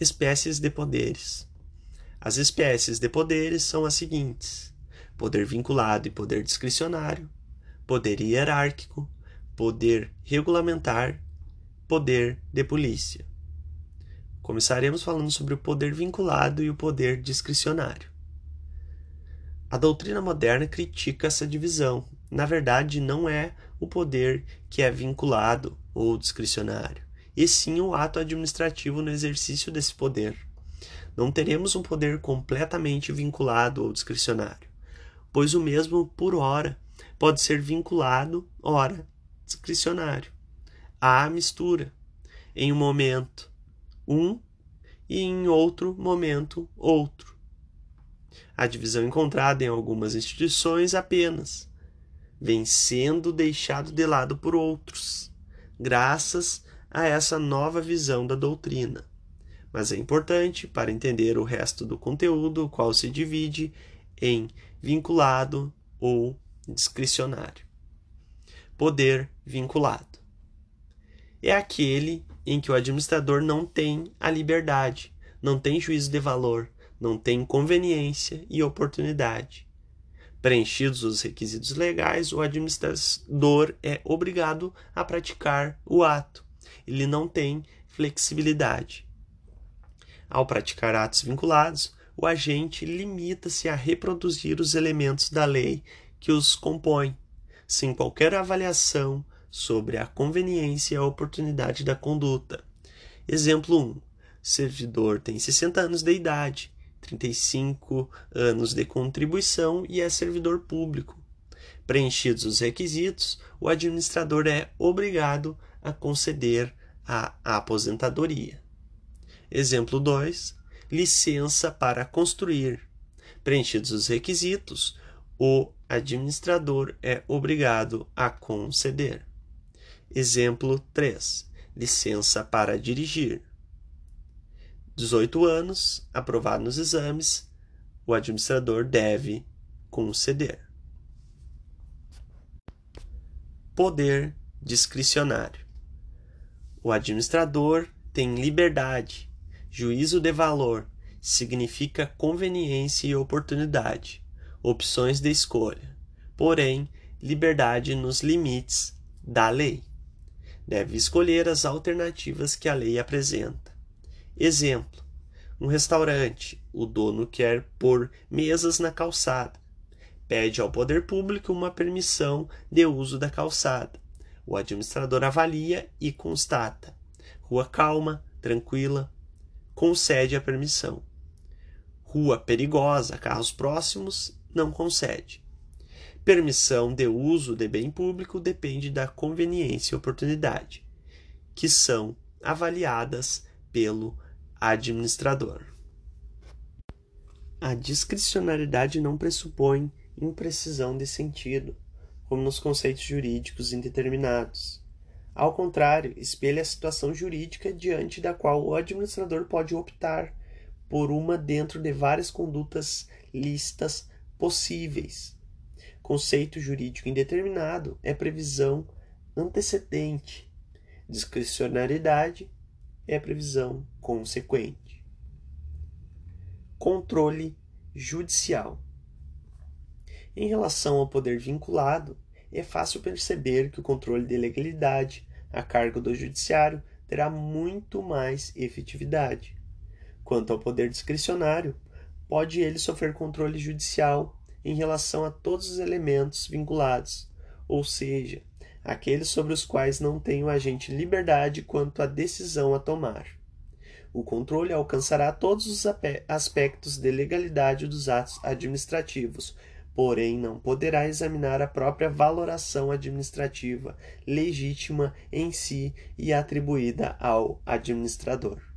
Espécies de poderes. As espécies de poderes são as seguintes: poder vinculado e poder discricionário, poder hierárquico, poder regulamentar, poder de polícia. Começaremos falando sobre o poder vinculado e o poder discricionário. A doutrina moderna critica essa divisão. Na verdade, não é o poder que é vinculado ou discricionário, e sim o ato administrativo no exercício desse poder. Não teremos um poder completamente vinculado ou discricionário, pois o mesmo, por hora, pode ser vinculado, ora, discricionário. Há mistura. Em um momento, um, e em outro momento, outro. A divisão encontrada em algumas instituições apenas vem sendo deixado de lado por outros, graças a essa nova visão da doutrina. Mas é importante para entender o resto do conteúdo, qual se divide em vinculado ou discricionário. Poder vinculado é aquele em que o administrador não tem a liberdade, não tem juízo de valor, não tem conveniência e oportunidade. Preenchidos os requisitos legais, o administrador é obrigado a praticar o ato. Ele não tem flexibilidade. Ao praticar atos vinculados, o agente limita-se a reproduzir os elementos da lei que os compõem, sem qualquer avaliação sobre a conveniência e a oportunidade da conduta. Exemplo 1. Servidor tem 60 anos de idade, 35 anos de contribuição e é servidor público. Preenchidos os requisitos, o administrador é obrigado a conceder a aposentadoria. Exemplo 2. Licença para construir. Preenchidos os requisitos, o administrador é obrigado a conceder. Exemplo 3. Licença para dirigir. 18 anos, aprovado nos exames, o administrador deve conceder. Poder discricionário. O administrador tem liberdade, juízo de valor, significa conveniência e oportunidade, opções de escolha, porém, liberdade nos limites da lei. Deve escolher as alternativas que a lei apresenta. Exemplo: um restaurante, o dono quer pôr mesas na calçada. Pede ao poder público uma permissão de uso da calçada. O administrador avalia e constata. Rua calma, tranquila, concede a permissão. Rua perigosa, carros próximos, não concede. Permissão de uso de bem público depende da conveniência e oportunidade, que são avaliadas pelo administrador. A discricionariedade não pressupõe imprecisão de sentido, como nos conceitos jurídicos indeterminados. Ao contrário, espelha a situação jurídica diante da qual o administrador pode optar por uma dentro de várias condutas lícitas possíveis. Conceito jurídico indeterminado é previsão antecedente. Discricionariedade é previsão consequente. Controle judicial. Em relação ao poder vinculado, é fácil perceber que o controle de legalidade a cargo do judiciário terá muito mais efetividade. Quanto ao poder discricionário, pode ele sofrer controle judicial em relação a todos os elementos vinculados, ou seja, aqueles sobre os quais não tem o agente liberdade quanto à decisão a tomar. O controle alcançará todos os aspectos de legalidade dos atos administrativos, porém não poderá examinar a própria valoração administrativa legítima em si e atribuída ao administrador.